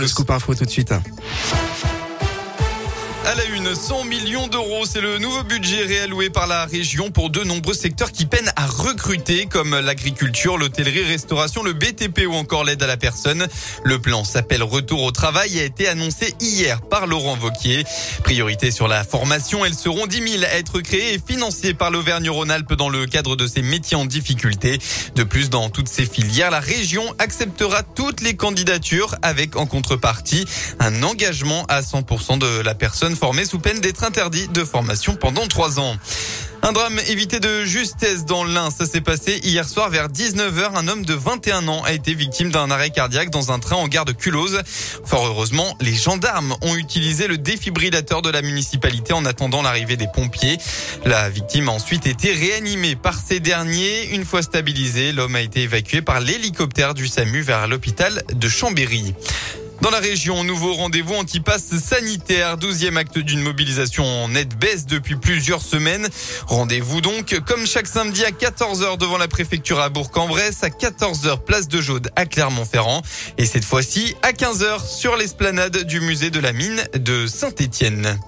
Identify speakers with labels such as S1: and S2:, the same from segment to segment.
S1: Le scoop info tout de suite.
S2: À la une, 100 millions d'euros, c'est le nouveau budget réalloué par la région pour de nombreux secteurs qui peinent à recruter, comme l'agriculture, l'hôtellerie, restauration, le BTP ou encore l'aide à la personne. Le plan s'appelle Retour au travail et a été annoncé hier par Laurent Vauquier. Priorité sur la formation, elles seront 10 000 à être créées et financées par l'Auvergne-Rhône-Alpes dans le cadre de ses métiers en difficulté. De plus, dans toutes ces filières, la région acceptera toutes les candidatures avec en contrepartie un engagement à 100% de la personne formé sous peine d'être interdit de formation pendant trois ans. Un drame évité de justesse dans l'Ain. Ça s'est passé hier soir vers 19h. Un homme de 21 ans a été victime d'un arrêt cardiaque dans un train en gare de Culose. Fort heureusement, les gendarmes ont utilisé le défibrillateur de la municipalité en attendant l'arrivée des pompiers. La victime a ensuite été réanimée par ces derniers. Une fois stabilisé, l'homme a été évacué par l'hélicoptère du SAMU vers l'hôpital de Chambéry. Dans la région, nouveau rendez-vous anti-pass sanitaire, douzième acte d'une mobilisation en nette baisse depuis plusieurs semaines. Rendez-vous donc, comme chaque samedi à 14h devant la préfecture à Bourg-en-Bresse, à 14h place de Jaude à Clermont-Ferrand et cette fois-ci à 15h sur l'esplanade du musée de la mine de Saint-Étienne.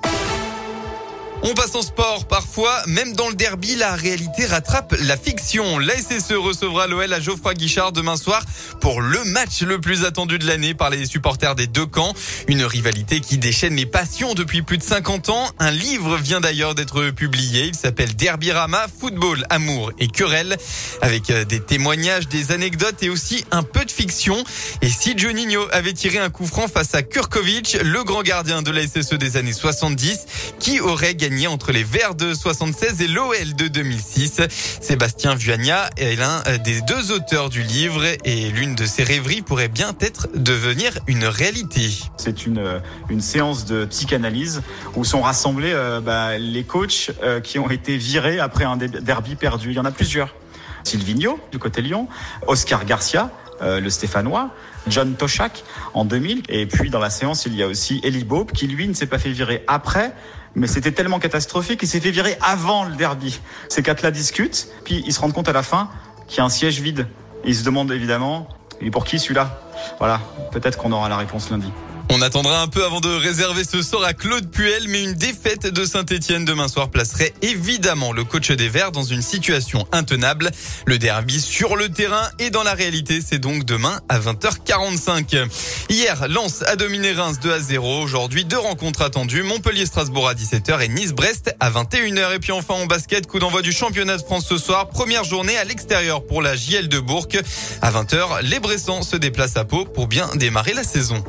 S2: On passe en sport. Parfois, même dans le derby, la réalité rattrape la fiction. La SSE recevra l'OL à Geoffroy Guichard demain soir pour le match le plus attendu de l'année par les supporters des deux camps. Une rivalité qui déchaîne les passions depuis plus de 50 ans. Un livre vient d'ailleurs d'être publié. Il s'appelle Derby Rama, football, amour et querelle avec euh, des témoignages, des anecdotes et aussi un peu de fiction. Et si Juninho avait tiré un coup franc face à Kurkovic, le grand gardien de la SSE des années 70, qui aurait entre les Verts de 76 et l'OL de 2006. Sébastien Vuagna est l'un des deux auteurs du livre et l'une de ses rêveries pourrait bien être devenir une réalité.
S3: C'est une, une séance de psychanalyse où sont rassemblés euh, bah, les coachs euh, qui ont été virés après un derby perdu. Il y en a plusieurs. Silvino du côté Lyon, Oscar Garcia, euh, le Stéphanois, John Toshak en 2000. Et puis dans la séance, il y a aussi Eli Bob qui lui ne s'est pas fait virer après, mais c'était tellement catastrophique qu'il s'est fait virer avant le derby. Ces quatre-là discutent, puis ils se rendent compte à la fin qu'il y a un siège vide. ils se demandent évidemment, est pour qui celui-là? Voilà, peut-être qu'on aura la réponse lundi.
S2: On attendra un peu avant de réserver ce sort à Claude Puel, mais une défaite de Saint-Etienne demain soir placerait évidemment le coach des Verts dans une situation intenable. Le derby sur le terrain et dans la réalité, c'est donc demain à 20h45. Hier, Lens a dominé Reims 2 à 0. Aujourd'hui, deux rencontres attendues. Montpellier-Strasbourg à 17h et Nice-Brest à 21h. Et puis enfin, en basket, coup d'envoi du championnat de France ce soir. Première journée à l'extérieur pour la JL de Bourg. À 20h, les Bressans se déplacent à Pau pour bien démarrer la saison.